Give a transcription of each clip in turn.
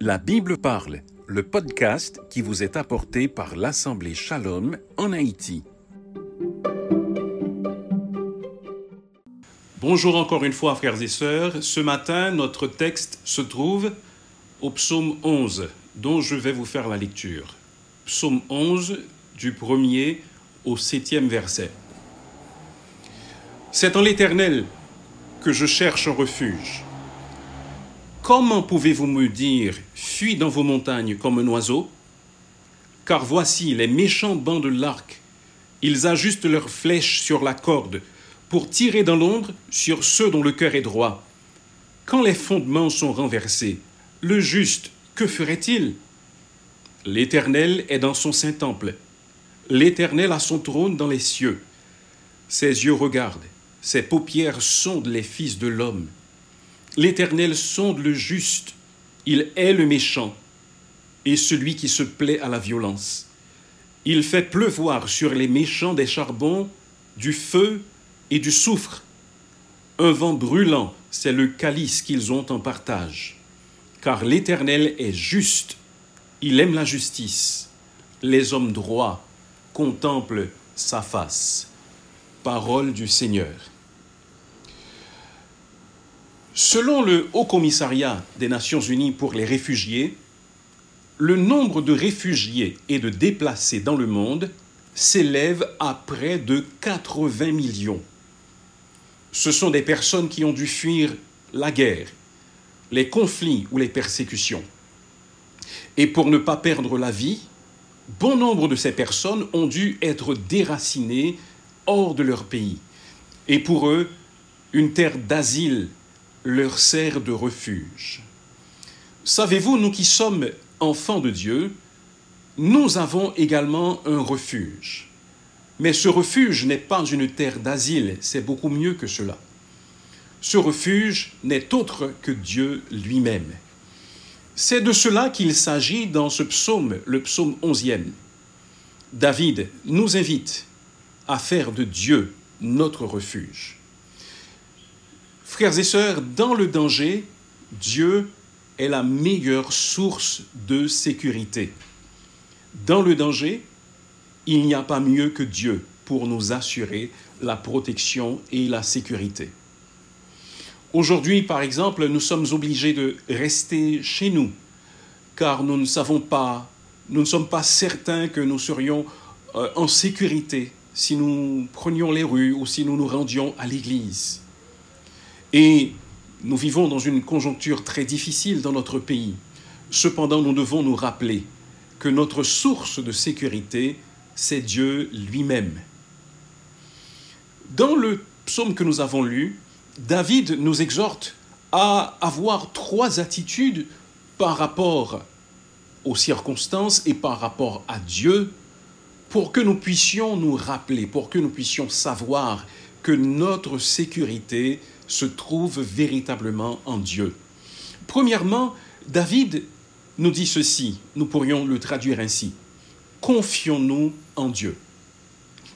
La Bible parle, le podcast qui vous est apporté par l'Assemblée Shalom en Haïti. Bonjour encore une fois frères et sœurs. Ce matin, notre texte se trouve au psaume 11, dont je vais vous faire la lecture. Psaume 11, du premier au septième verset. C'est en l'Éternel que je cherche un refuge. Comment pouvez-vous me dire, fuis dans vos montagnes comme un oiseau? Car voici les méchants bancs de l'arc. Ils ajustent leurs flèches sur la corde pour tirer dans l'ombre sur ceux dont le cœur est droit. Quand les fondements sont renversés, le juste, que ferait-il? L'Éternel est dans son saint temple. L'Éternel a son trône dans les cieux. Ses yeux regardent, ses paupières sondent les fils de l'homme. L'Éternel sonde le juste, il est le méchant et celui qui se plaît à la violence. Il fait pleuvoir sur les méchants des charbons, du feu et du soufre. Un vent brûlant, c'est le calice qu'ils ont en partage. Car l'Éternel est juste, il aime la justice. Les hommes droits contemplent sa face. Parole du Seigneur. Selon le Haut Commissariat des Nations Unies pour les réfugiés, le nombre de réfugiés et de déplacés dans le monde s'élève à près de 80 millions. Ce sont des personnes qui ont dû fuir la guerre, les conflits ou les persécutions. Et pour ne pas perdre la vie, bon nombre de ces personnes ont dû être déracinées hors de leur pays. Et pour eux, une terre d'asile leur sert de refuge. Savez-vous, nous qui sommes enfants de Dieu, nous avons également un refuge. Mais ce refuge n'est pas une terre d'asile, c'est beaucoup mieux que cela. Ce refuge n'est autre que Dieu lui-même. C'est de cela qu'il s'agit dans ce psaume, le psaume onzième. David nous invite à faire de Dieu notre refuge. Frères et sœurs, dans le danger, Dieu est la meilleure source de sécurité. Dans le danger, il n'y a pas mieux que Dieu pour nous assurer la protection et la sécurité. Aujourd'hui, par exemple, nous sommes obligés de rester chez nous, car nous ne savons pas, nous ne sommes pas certains que nous serions euh, en sécurité si nous prenions les rues ou si nous nous rendions à l'église. Et nous vivons dans une conjoncture très difficile dans notre pays. Cependant, nous devons nous rappeler que notre source de sécurité, c'est Dieu lui-même. Dans le psaume que nous avons lu, David nous exhorte à avoir trois attitudes par rapport aux circonstances et par rapport à Dieu pour que nous puissions nous rappeler, pour que nous puissions savoir que notre sécurité se trouve véritablement en Dieu. Premièrement, David nous dit ceci, nous pourrions le traduire ainsi. Confions-nous en Dieu.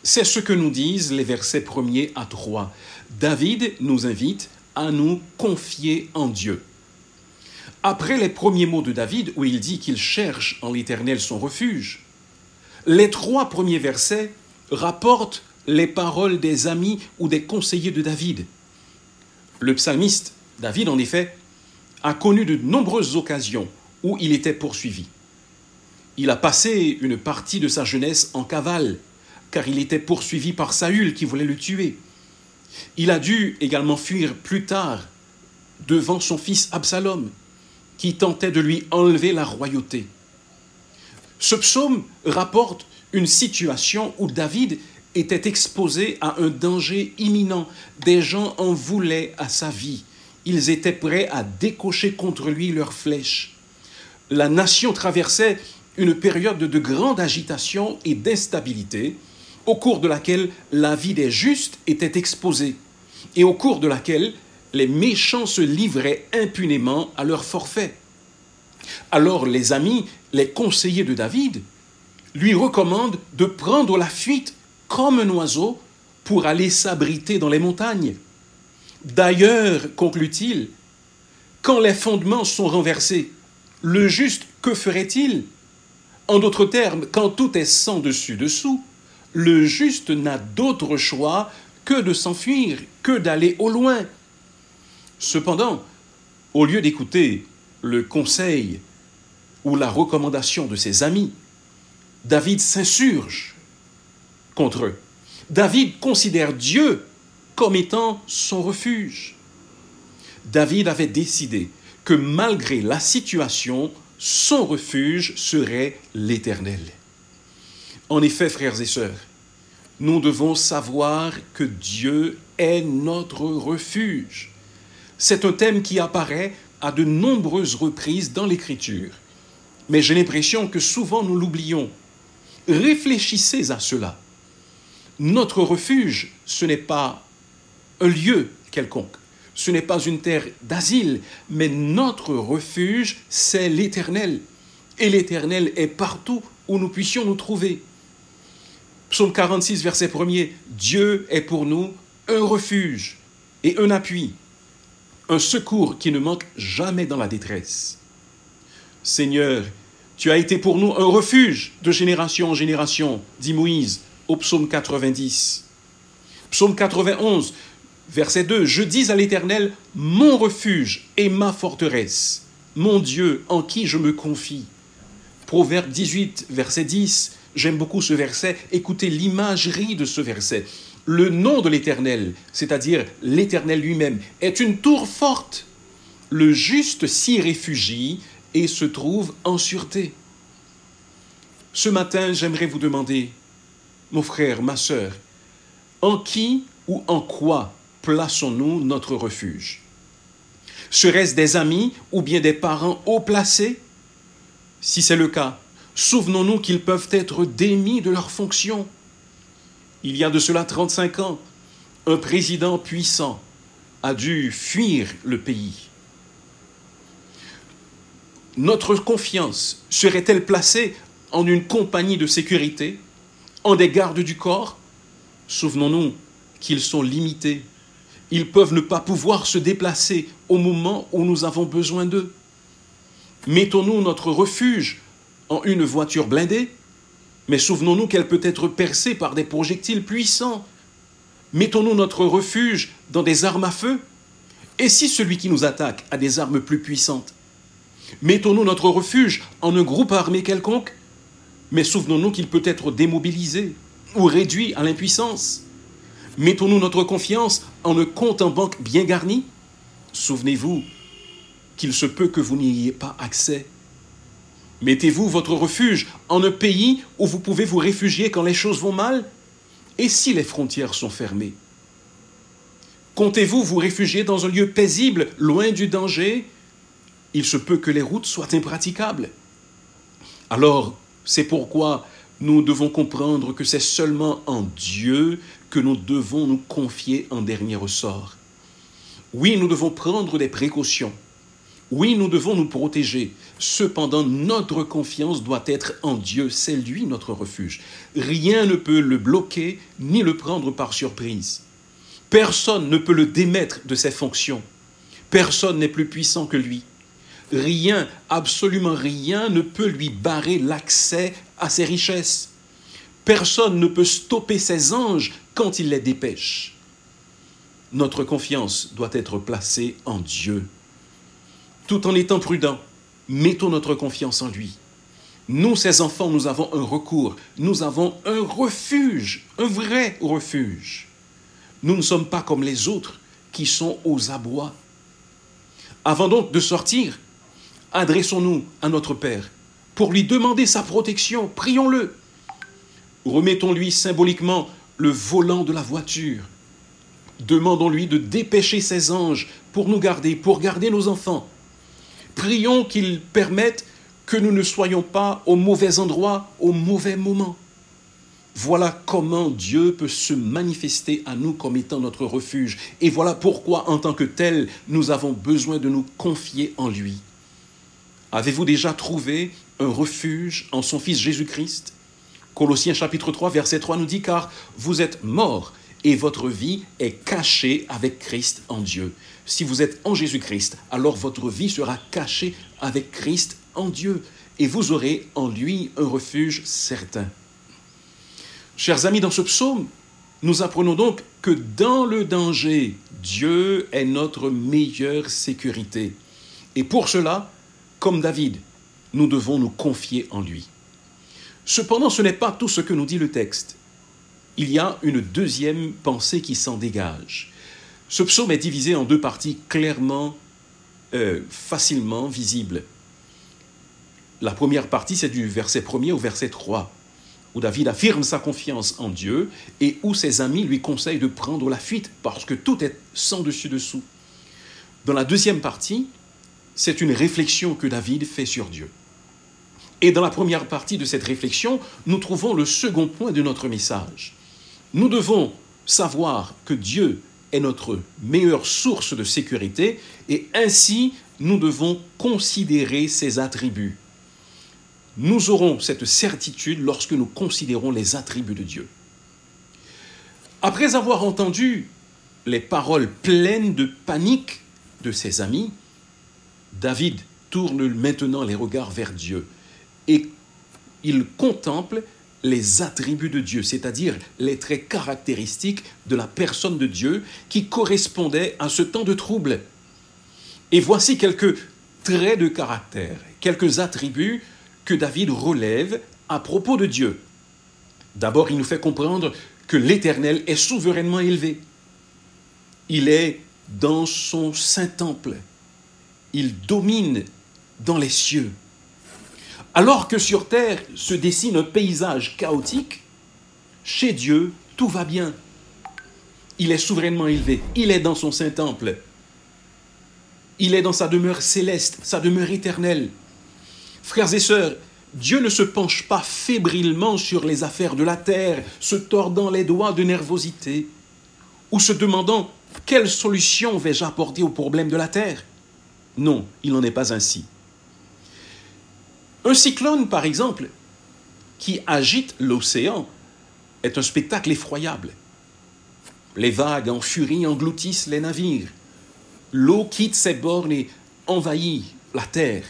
C'est ce que nous disent les versets premiers à 3. David nous invite à nous confier en Dieu. Après les premiers mots de David, où il dit qu'il cherche en l'Éternel son refuge, les trois premiers versets rapportent les paroles des amis ou des conseillers de David. Le psalmiste, David en effet, a connu de nombreuses occasions où il était poursuivi. Il a passé une partie de sa jeunesse en cavale, car il était poursuivi par Saül qui voulait le tuer. Il a dû également fuir plus tard devant son fils Absalom, qui tentait de lui enlever la royauté. Ce psaume rapporte une situation où David était exposé à un danger imminent. Des gens en voulaient à sa vie. Ils étaient prêts à décocher contre lui leurs flèches. La nation traversait une période de grande agitation et d'instabilité, au cours de laquelle la vie des justes était exposée, et au cours de laquelle les méchants se livraient impunément à leurs forfaits. Alors les amis, les conseillers de David, lui recommandent de prendre la fuite comme un oiseau pour aller s'abriter dans les montagnes. D'ailleurs, conclut-il, quand les fondements sont renversés, Le juste, que ferait-il? En d'autres termes, quand tout est sans dessus dessous, le juste n'a d'autre choix que de s'enfuir, que d'aller au loin. Cependant, au lieu d'écouter le conseil ou la recommandation de ses amis, David s'insurge contre eux. David considère Dieu comme étant son refuge. David avait décidé que malgré la situation, son refuge serait l'Éternel. En effet, frères et sœurs, nous devons savoir que Dieu est notre refuge. C'est un thème qui apparaît à de nombreuses reprises dans l'Écriture, mais j'ai l'impression que souvent nous l'oublions. Réfléchissez à cela. Notre refuge, ce n'est pas un lieu quelconque, ce n'est pas une terre d'asile, mais notre refuge, c'est l'Éternel. Et l'Éternel est partout où nous puissions nous trouver. Psaume 46, verset 1er, Dieu est pour nous un refuge et un appui, un secours qui ne manque jamais dans la détresse. Seigneur, tu as été pour nous un refuge de génération en génération, dit Moïse au psaume 90. Psaume 91, verset 2, Je dis à l'Éternel, mon refuge et ma forteresse, mon Dieu en qui je me confie. Proverbe 18, verset 10, j'aime beaucoup ce verset, écoutez l'imagerie de ce verset. Le nom de l'Éternel, c'est-à-dire l'Éternel lui-même, est une tour forte. Le juste s'y réfugie et se trouve en sûreté. Ce matin, j'aimerais vous demander, mon frère, ma sœur, en qui ou en quoi plaçons-nous notre refuge? Serait-ce des amis ou bien des parents haut placés? Si c'est le cas, souvenons-nous qu'ils peuvent être démis de leurs fonctions. Il y a de cela 35 ans, un président puissant a dû fuir le pays. Notre confiance serait-elle placée en une compagnie de sécurité, en des gardes du corps Souvenons-nous qu'ils sont limités. Ils peuvent ne pas pouvoir se déplacer au moment où nous avons besoin d'eux. Mettons-nous notre refuge en une voiture blindée, mais souvenons-nous qu'elle peut être percée par des projectiles puissants. Mettons-nous notre refuge dans des armes à feu. Et si celui qui nous attaque a des armes plus puissantes Mettons-nous notre refuge en un groupe armé quelconque, mais souvenons-nous qu'il peut être démobilisé ou réduit à l'impuissance. Mettons-nous notre confiance en un compte en banque bien garni. Souvenez-vous qu'il se peut que vous n'y ayez pas accès. Mettez-vous votre refuge en un pays où vous pouvez vous réfugier quand les choses vont mal et si les frontières sont fermées. Comptez-vous vous réfugier dans un lieu paisible, loin du danger? Il se peut que les routes soient impraticables. Alors, c'est pourquoi nous devons comprendre que c'est seulement en Dieu que nous devons nous confier en dernier ressort. Oui, nous devons prendre des précautions. Oui, nous devons nous protéger. Cependant, notre confiance doit être en Dieu. C'est lui notre refuge. Rien ne peut le bloquer ni le prendre par surprise. Personne ne peut le démettre de ses fonctions. Personne n'est plus puissant que lui. Rien, absolument rien ne peut lui barrer l'accès à ses richesses. Personne ne peut stopper ses anges quand il les dépêche. Notre confiance doit être placée en Dieu. Tout en étant prudent, mettons notre confiance en lui. Nous, ses enfants, nous avons un recours, nous avons un refuge, un vrai refuge. Nous ne sommes pas comme les autres qui sont aux abois. Avant donc de sortir, adressons-nous à notre Père pour lui demander sa protection. Prions-le. Remettons-lui symboliquement le volant de la voiture. Demandons-lui de dépêcher ses anges pour nous garder, pour garder nos enfants. Prions qu'il permette que nous ne soyons pas au mauvais endroit, au mauvais moment. Voilà comment Dieu peut se manifester à nous comme étant notre refuge. Et voilà pourquoi, en tant que tel, nous avons besoin de nous confier en lui. Avez-vous déjà trouvé un refuge en son Fils Jésus-Christ? Colossiens chapitre 3, verset 3 nous dit, car vous êtes morts et votre vie est cachée avec Christ en Dieu. Si vous êtes en Jésus-Christ, alors votre vie sera cachée avec Christ en Dieu et vous aurez en lui un refuge certain. Chers amis, dans ce psaume, nous apprenons donc que dans le danger, Dieu est notre meilleure sécurité. Et pour cela, comme David, nous devons nous confier en lui. Cependant, ce n'est pas tout ce que nous dit le texte. Il y a une deuxième pensée qui s'en dégage. Ce psaume est divisé en deux parties clairement, euh, facilement visibles. La première partie, c'est du verset 1er au verset 3 où David affirme sa confiance en Dieu et où ses amis lui conseillent de prendre la fuite parce que tout est sans dessus-dessous. Dans la deuxième partie, c'est une réflexion que David fait sur Dieu. Et dans la première partie de cette réflexion, nous trouvons le second point de notre message. Nous devons savoir que Dieu est notre meilleure source de sécurité et ainsi nous devons considérer ses attributs. Nous aurons cette certitude lorsque nous considérons les attributs de Dieu. Après avoir entendu les paroles pleines de panique de ses amis, David tourne maintenant les regards vers Dieu et il contemple les attributs de Dieu, c'est-à-dire les traits caractéristiques de la personne de Dieu qui correspondaient à ce temps de trouble. Et voici quelques traits de caractère, quelques attributs que David relève à propos de Dieu. D'abord, il nous fait comprendre que l'Éternel est souverainement élevé. Il est dans son saint temple. Il domine dans les cieux. Alors que sur terre se dessine un paysage chaotique, chez Dieu, tout va bien. Il est souverainement élevé. Il est dans son saint temple. Il est dans sa demeure céleste, sa demeure éternelle. Frères et sœurs, Dieu ne se penche pas fébrilement sur les affaires de la terre, se tordant les doigts de nervosité, ou se demandant quelle solution vais-je apporter aux problèmes de la terre. Non, il n'en est pas ainsi. Un cyclone, par exemple, qui agite l'océan, est un spectacle effroyable. Les vagues en furie engloutissent les navires. L'eau quitte ses bornes et envahit la terre.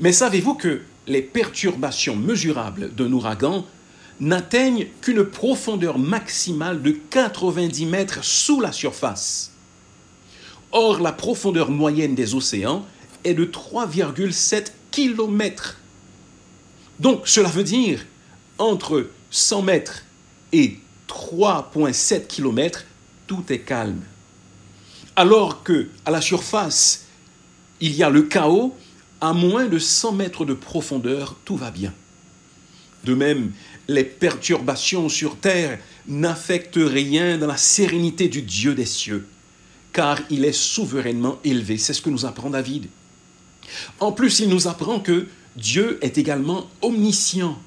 Mais savez-vous que les perturbations mesurables d'un ouragan n'atteignent qu'une profondeur maximale de 90 mètres sous la surface? Or, la profondeur moyenne des océans est de 3,7 km. Donc, cela veut dire entre 100 mètres et 3,7 km, tout est calme. Alors que à la surface, il y a le chaos, à moins de 100 mètres de profondeur, tout va bien. De même, les perturbations sur terre n'affectent rien dans la sérénité du Dieu des cieux, car il est souverainement élevé. C'est ce que nous apprend David. En plus, il nous apprend que Dieu est également omniscient.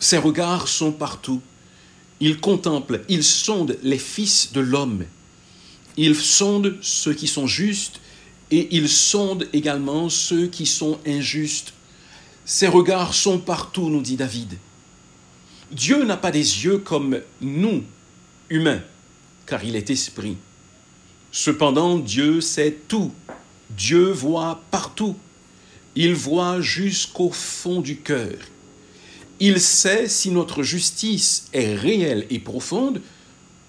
Ses regards sont partout. Il contemple, il sonde les fils de l'homme. Il sonde ceux qui sont justes et il sonde également ceux qui sont injustes. Ses regards sont partout, nous dit David. Dieu n'a pas des yeux comme nous, humains, car il est esprit. Cependant, Dieu sait tout. Dieu voit partout. Il voit jusqu'au fond du cœur. Il sait si notre justice est réelle et profonde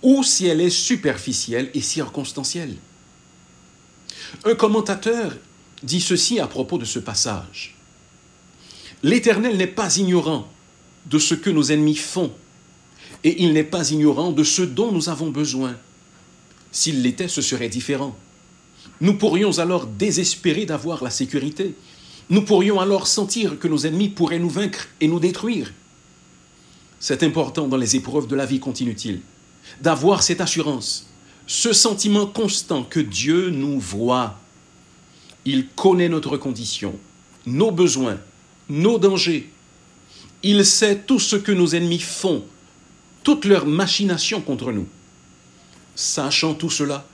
ou si elle est superficielle et circonstancielle. Un commentateur dit ceci à propos de ce passage. L'Éternel n'est pas ignorant de ce que nos ennemis font, et il n'est pas ignorant de ce dont nous avons besoin. S'il l'était, ce serait différent. Nous pourrions alors désespérer d'avoir la sécurité. Nous pourrions alors sentir que nos ennemis pourraient nous vaincre et nous détruire. C'est important dans les épreuves de la vie, continue-t-il, d'avoir cette assurance ce sentiment constant que Dieu nous voit. Il connaît notre condition, nos besoins, nos dangers. Il sait tout ce que nos ennemis font, toutes leurs machinations contre nous. Sachant tout cela,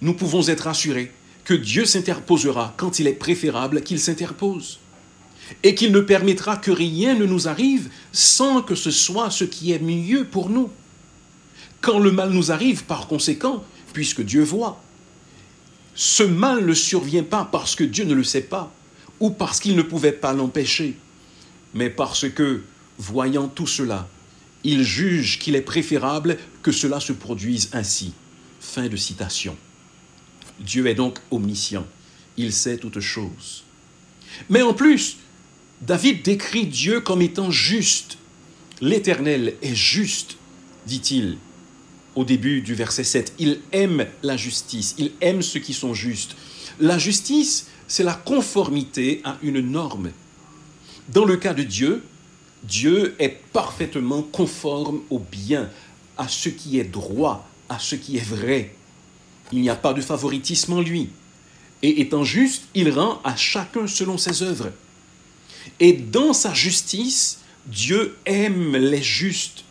nous pouvons être assurés que Dieu s'interposera quand il est préférable qu'il s'interpose et qu'il ne permettra que rien ne nous arrive sans que ce soit ce qui est mieux pour nous. Quand le mal nous arrive, par conséquent, puisque Dieu voit, ce mal ne survient pas parce que Dieu ne le sait pas, ou parce qu'il ne pouvait pas l'empêcher, mais parce que, voyant tout cela, il juge qu'il est préférable que cela se produise ainsi. Fin de citation. Dieu est donc omniscient. Il sait toutes choses. Mais en plus, David décrit Dieu comme étant juste. L'Éternel est juste, dit-il au début du verset 7. Il aime la justice, il aime ceux qui sont justes. La justice, c'est la conformité à une norme. Dans le cas de Dieu, Dieu est parfaitement conforme au bien, à ce qui est droit, à ce qui est vrai. Il n'y a pas de favoritisme en lui. Et étant juste, il rend à chacun selon ses œuvres. Et dans sa justice, Dieu aime les justes.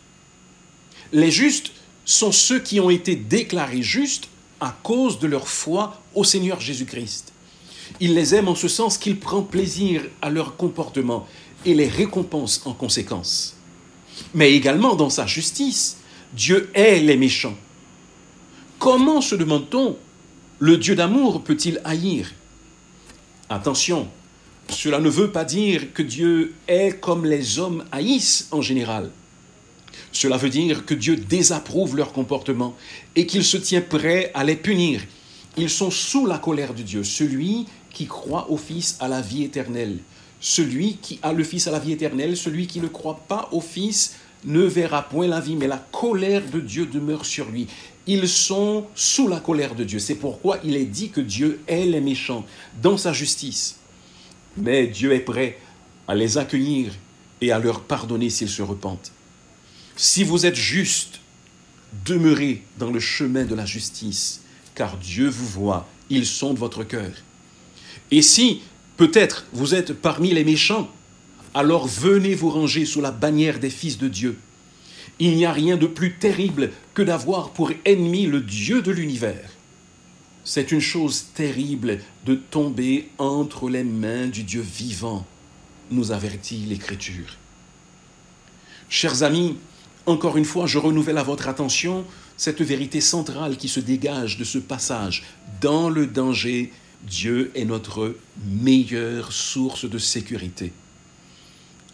Les justes sont ceux qui ont été déclarés justes à cause de leur foi au Seigneur Jésus-Christ. Il les aime en ce sens qu'il prend plaisir à leur comportement et les récompense en conséquence. Mais également dans sa justice, Dieu hait les méchants. Comment, se demande-t-on, le Dieu d'amour peut-il haïr? Attention, cela ne veut pas dire que Dieu est comme les hommes haïssent en général. Cela veut dire que Dieu désapprouve leur comportement et qu'il se tient prêt à les punir. Ils sont sous la colère de Dieu, celui qui croit au Fils à la vie éternelle. Celui qui a le Fils à la vie éternelle, celui qui ne croit pas au Fils ne verra point la vie, mais la colère de Dieu demeure sur lui. Ils sont sous la colère de Dieu. C'est pourquoi il est dit que Dieu est les méchants dans sa justice. Mais Dieu est prêt à les accueillir et à leur pardonner s'ils se repentent. Si vous êtes juste, demeurez dans le chemin de la justice, car Dieu vous voit, il sonde votre cœur. Et si peut-être vous êtes parmi les méchants, alors venez vous ranger sous la bannière des fils de Dieu. Il n'y a rien de plus terrible que d'avoir pour ennemi le Dieu de l'univers. C'est une chose terrible de tomber entre les mains du Dieu vivant, nous avertit l'Écriture. Chers amis, encore une fois, je renouvelle à votre attention cette vérité centrale qui se dégage de ce passage. Dans le danger, Dieu est notre meilleure source de sécurité.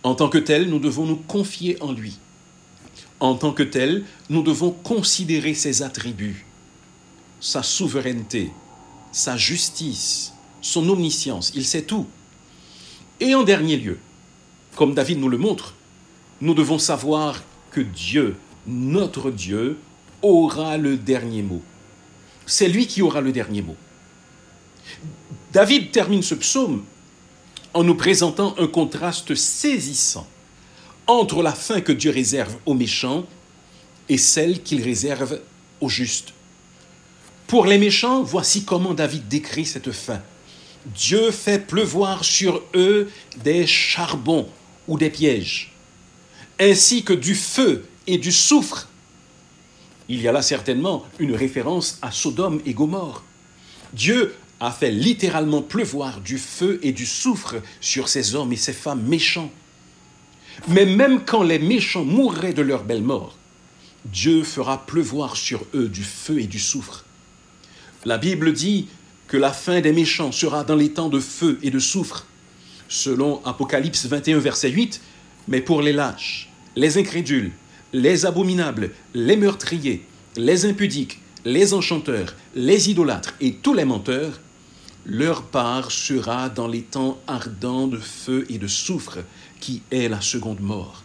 En tant que tel, nous devons nous confier en lui. En tant que tel, nous devons considérer ses attributs, sa souveraineté, sa justice, son omniscience. Il sait tout. Et en dernier lieu, comme David nous le montre, nous devons savoir que Dieu, notre Dieu, aura le dernier mot. C'est lui qui aura le dernier mot. David termine ce psaume en nous présentant un contraste saisissant entre la fin que Dieu réserve aux méchants et celle qu'il réserve aux justes. Pour les méchants, voici comment David décrit cette fin. Dieu fait pleuvoir sur eux des charbons ou des pièges, ainsi que du feu et du soufre. Il y a là certainement une référence à Sodome et Gomorre. Dieu a fait littéralement pleuvoir du feu et du soufre sur ces hommes et ces femmes méchants. Mais même quand les méchants mourraient de leur belle mort, Dieu fera pleuvoir sur eux du feu et du soufre. La Bible dit que la fin des méchants sera dans les temps de feu et de soufre, selon Apocalypse 21, verset 8, mais pour les lâches, les incrédules, les abominables, les meurtriers, les impudiques, les enchanteurs, les idolâtres et tous les menteurs, leur part sera dans les temps ardents de feu et de soufre, qui est la seconde mort.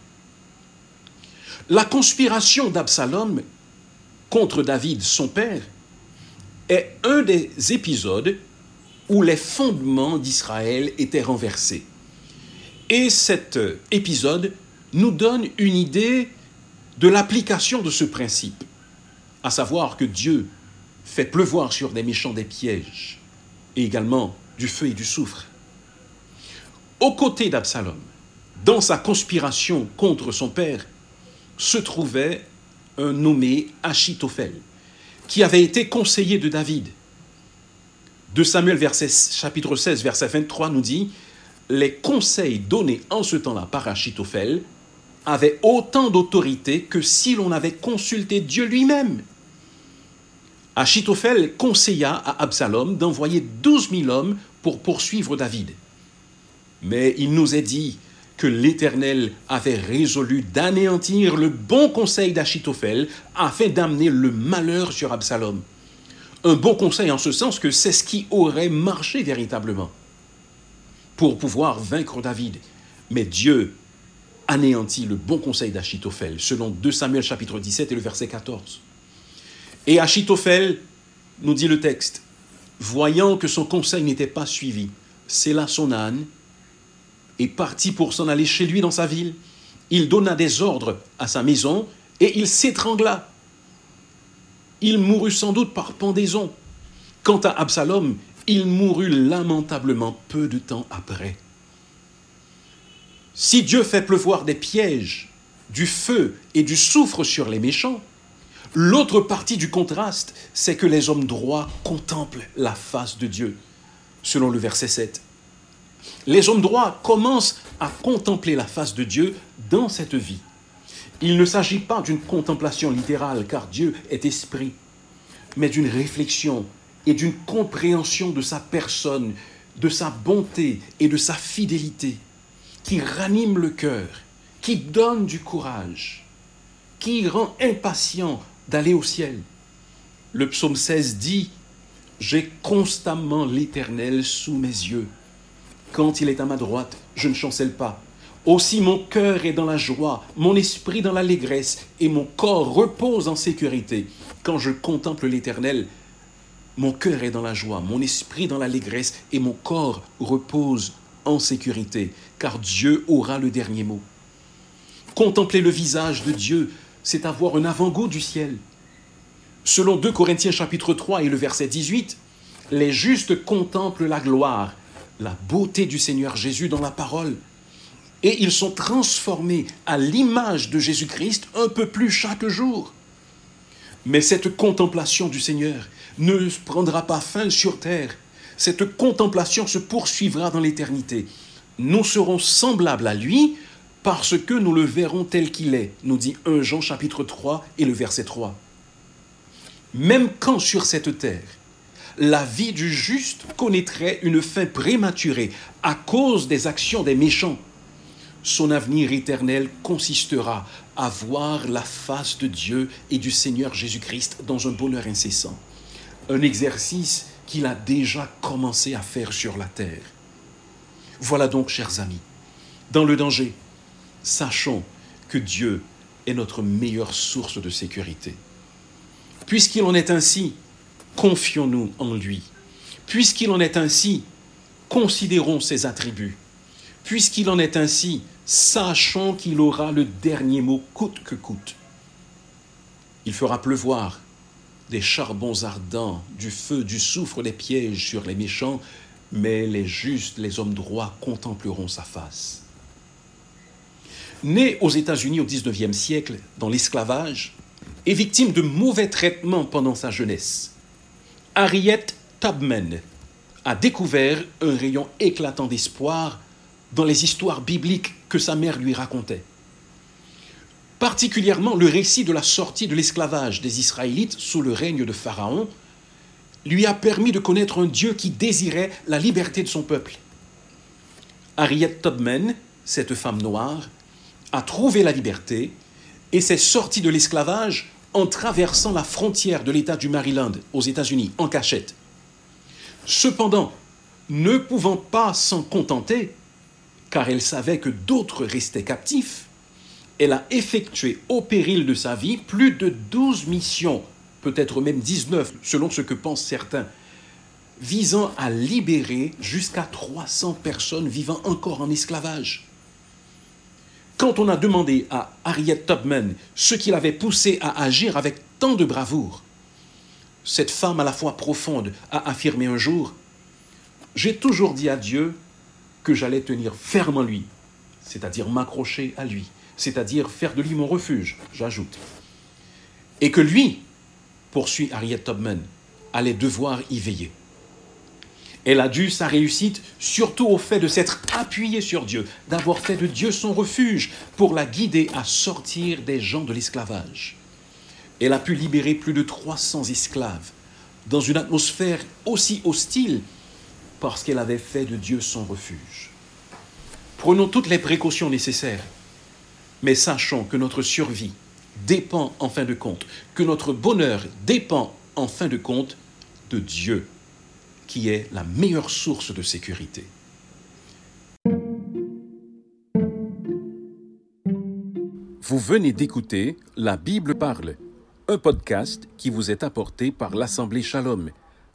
La conspiration d'Absalom contre David, son père, est un des épisodes où les fondements d'Israël étaient renversés. Et cet épisode nous donne une idée de l'application de ce principe, à savoir que Dieu fait pleuvoir sur des méchants des pièges et également du feu et du soufre. Aux côtés d'Absalom, dans sa conspiration contre son père, se trouvait un nommé Achitophel, qui avait été conseiller de David. De Samuel verset, chapitre 16, verset 23 nous dit, les conseils donnés en ce temps-là par Achitophel avaient autant d'autorité que si l'on avait consulté Dieu lui-même. Achitophel conseilla à Absalom d'envoyer douze mille hommes pour poursuivre David. Mais il nous est dit que l'Éternel avait résolu d'anéantir le bon conseil d'Achitophel afin d'amener le malheur sur Absalom. Un bon conseil en ce sens que c'est ce qui aurait marché véritablement pour pouvoir vaincre David. Mais Dieu anéantit le bon conseil d'Achitophel, selon 2 Samuel chapitre 17 et le verset 14. Et Achitophel, nous dit le texte, voyant que son conseil n'était pas suivi, là son âne, est parti pour s'en aller chez lui dans sa ville. Il donna des ordres à sa maison et il s'étrangla. Il mourut sans doute par pendaison. Quant à Absalom, il mourut lamentablement peu de temps après. Si Dieu fait pleuvoir des pièges, du feu et du soufre sur les méchants, l'autre partie du contraste, c'est que les hommes droits contemplent la face de Dieu, selon le verset 7. Les hommes droits commencent à contempler la face de Dieu dans cette vie. Il ne s'agit pas d'une contemplation littérale, car Dieu est esprit, mais d'une réflexion et d'une compréhension de sa personne, de sa bonté et de sa fidélité, qui ranime le cœur, qui donne du courage, qui rend impatient d'aller au ciel. Le psaume 16 dit, J'ai constamment l'Éternel sous mes yeux. Quand il est à ma droite, je ne chancelle pas. Aussi mon cœur est dans la joie, mon esprit dans l'allégresse, et mon corps repose en sécurité. Quand je contemple l'Éternel, mon cœur est dans la joie, mon esprit dans l'allégresse, et mon corps repose en sécurité, car Dieu aura le dernier mot. Contempler le visage de Dieu, c'est avoir un avant-goût du ciel. Selon 2 Corinthiens chapitre 3 et le verset 18, les justes contemplent la gloire, la beauté du Seigneur Jésus dans la parole. Et ils sont transformés à l'image de Jésus-Christ un peu plus chaque jour. Mais cette contemplation du Seigneur ne prendra pas fin sur terre. Cette contemplation se poursuivra dans l'éternité. Nous serons semblables à lui parce que nous le verrons tel qu'il est, nous dit 1 Jean chapitre 3 et le verset 3. Même quand sur cette terre, la vie du juste connaîtrait une fin prématurée à cause des actions des méchants. Son avenir éternel consistera à voir la face de Dieu et du Seigneur Jésus-Christ dans un bonheur incessant. Un exercice qu'il a déjà commencé à faire sur la terre. Voilà donc, chers amis, dans le danger, sachons que Dieu est notre meilleure source de sécurité. Puisqu'il en est ainsi, confions-nous en lui. Puisqu'il en est ainsi, considérons ses attributs. Puisqu'il en est ainsi, sachons qu'il aura le dernier mot coûte que coûte. Il fera pleuvoir des charbons ardents, du feu, du soufre, des pièges sur les méchants, mais les justes, les hommes droits contempleront sa face. Né aux États-Unis au XIXe siècle, dans l'esclavage, et victime de mauvais traitements pendant sa jeunesse, Harriet Tubman a découvert un rayon éclatant d'espoir dans les histoires bibliques que sa mère lui racontait. Particulièrement le récit de la sortie de l'esclavage des Israélites sous le règne de Pharaon lui a permis de connaître un Dieu qui désirait la liberté de son peuple. Harriet Tubman, cette femme noire, a trouvé la liberté et s'est sortie de l'esclavage en traversant la frontière de l'État du Maryland aux États-Unis en cachette. Cependant, ne pouvant pas s'en contenter, car elle savait que d'autres restaient captifs, elle a effectué au péril de sa vie plus de 12 missions, peut-être même 19 selon ce que pensent certains, visant à libérer jusqu'à 300 personnes vivant encore en esclavage. Quand on a demandé à Harriet Tubman ce qui l'avait poussé à agir avec tant de bravoure, cette femme à la foi profonde a affirmé un jour J'ai toujours dit à Dieu que j'allais tenir ferme en lui, c'est-à-dire m'accrocher à lui, c'est-à-dire faire de lui mon refuge, j'ajoute. Et que lui, poursuit Harriet Tubman, allait devoir y veiller. Elle a dû sa réussite surtout au fait de s'être appuyée sur Dieu, d'avoir fait de Dieu son refuge pour la guider à sortir des gens de l'esclavage. Elle a pu libérer plus de 300 esclaves dans une atmosphère aussi hostile parce qu'elle avait fait de Dieu son refuge. Prenons toutes les précautions nécessaires, mais sachons que notre survie dépend en fin de compte, que notre bonheur dépend en fin de compte de Dieu, qui est la meilleure source de sécurité. Vous venez d'écouter La Bible parle, un podcast qui vous est apporté par l'Assemblée Shalom.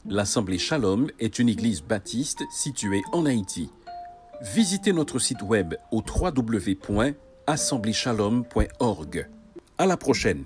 L'Assemblée Shalom est une église baptiste située en Haïti. Visitez notre site web au assemblyeshalom.org. À la prochaine!